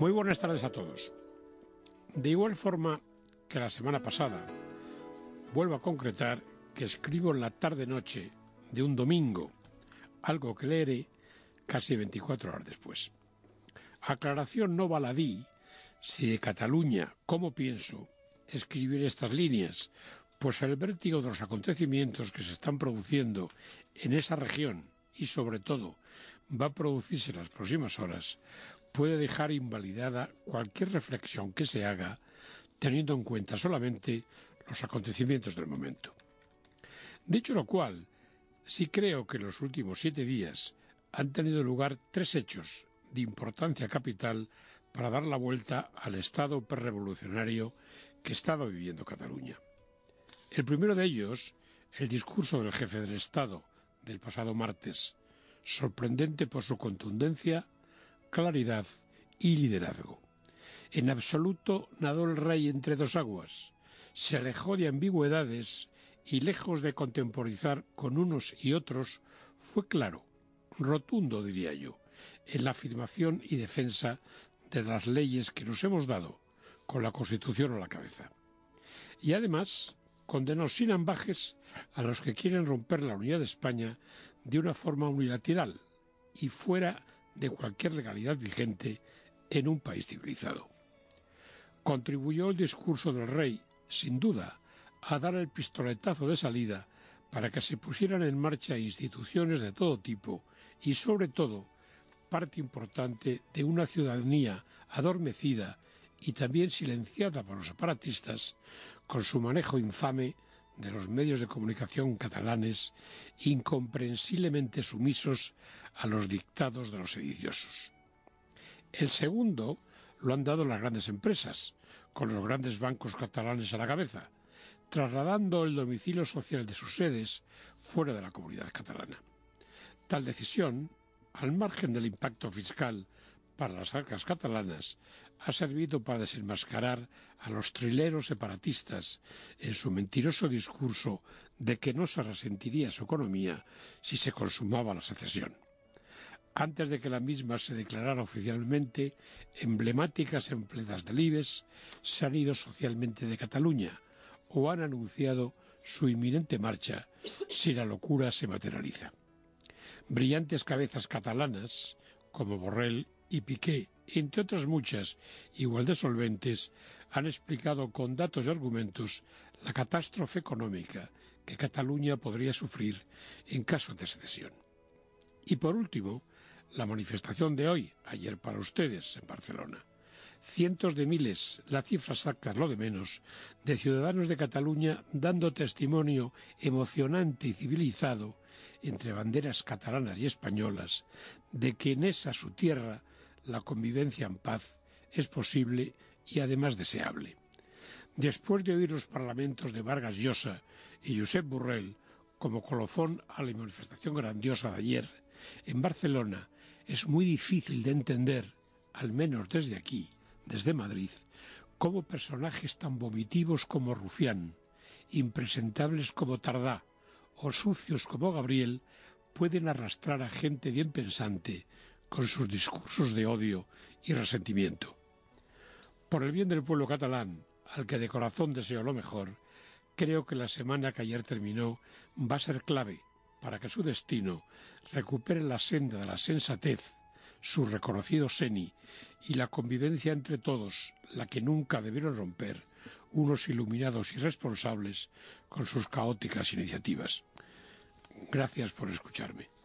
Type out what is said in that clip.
Muy buenas tardes a todos. De igual forma que la semana pasada, vuelvo a concretar que escribo en la tarde-noche de un domingo, algo que leeré casi 24 horas después. Aclaración no baladí si de Cataluña, como pienso, escribir estas líneas, pues el vértigo de los acontecimientos que se están produciendo en esa región y sobre todo va a producirse en las próximas horas, puede dejar invalidada cualquier reflexión que se haga teniendo en cuenta solamente los acontecimientos del momento. Dicho lo cual, sí creo que en los últimos siete días han tenido lugar tres hechos de importancia capital para dar la vuelta al estado prerevolucionario que estaba viviendo Cataluña. El primero de ellos, el discurso del jefe del Estado del pasado martes, sorprendente por su contundencia, claridad y liderazgo. En absoluto nadó el rey entre dos aguas, se alejó de ambigüedades y lejos de contemporizar con unos y otros, fue claro, rotundo diría yo, en la afirmación y defensa de las leyes que nos hemos dado, con la Constitución a la cabeza. Y además condenó sin ambajes a los que quieren romper la unidad de España de una forma unilateral y fuera de cualquier legalidad vigente en un país civilizado. Contribuyó el discurso del rey, sin duda, a dar el pistoletazo de salida para que se pusieran en marcha instituciones de todo tipo y, sobre todo, parte importante de una ciudadanía adormecida y también silenciada por los separatistas con su manejo infame de los medios de comunicación catalanes incomprensiblemente sumisos a los dictados de los sediciosos. El segundo lo han dado las grandes empresas, con los grandes bancos catalanes a la cabeza, trasladando el domicilio social de sus sedes fuera de la comunidad catalana. Tal decisión, al margen del impacto fiscal para las arcas catalanas, ha servido para desenmascarar a los trileros separatistas en su mentiroso discurso de que no se resentiría su economía si se consumaba la secesión. Antes de que la misma se declarara oficialmente, emblemáticas empresas del IBES se han ido socialmente de Cataluña o han anunciado su inminente marcha si la locura se materializa. Brillantes cabezas catalanas, como Borrell y Piqué, entre otras muchas igual de solventes, han explicado con datos y argumentos la catástrofe económica que Cataluña podría sufrir en caso de secesión. Y por último, la manifestación de hoy, ayer para ustedes, en Barcelona. Cientos de miles, la cifra exacta lo de menos, de ciudadanos de Cataluña dando testimonio emocionante y civilizado, entre banderas catalanas y españolas, de que en esa su tierra la convivencia en paz es posible y además deseable. Después de oír los parlamentos de Vargas Llosa y Josep Burrell como colofón a la manifestación grandiosa de ayer, en Barcelona es muy difícil de entender, al menos desde aquí, desde Madrid, cómo personajes tan vomitivos como Rufián, impresentables como Tardá o sucios como Gabriel pueden arrastrar a gente bien pensante con sus discursos de odio y resentimiento. Por el bien del pueblo catalán, al que de corazón deseo lo mejor, creo que la semana que ayer terminó va a ser clave para que su destino recupere la senda de la sensatez, su reconocido seni y la convivencia entre todos, la que nunca debieron romper unos iluminados y responsables con sus caóticas iniciativas. Gracias por escucharme.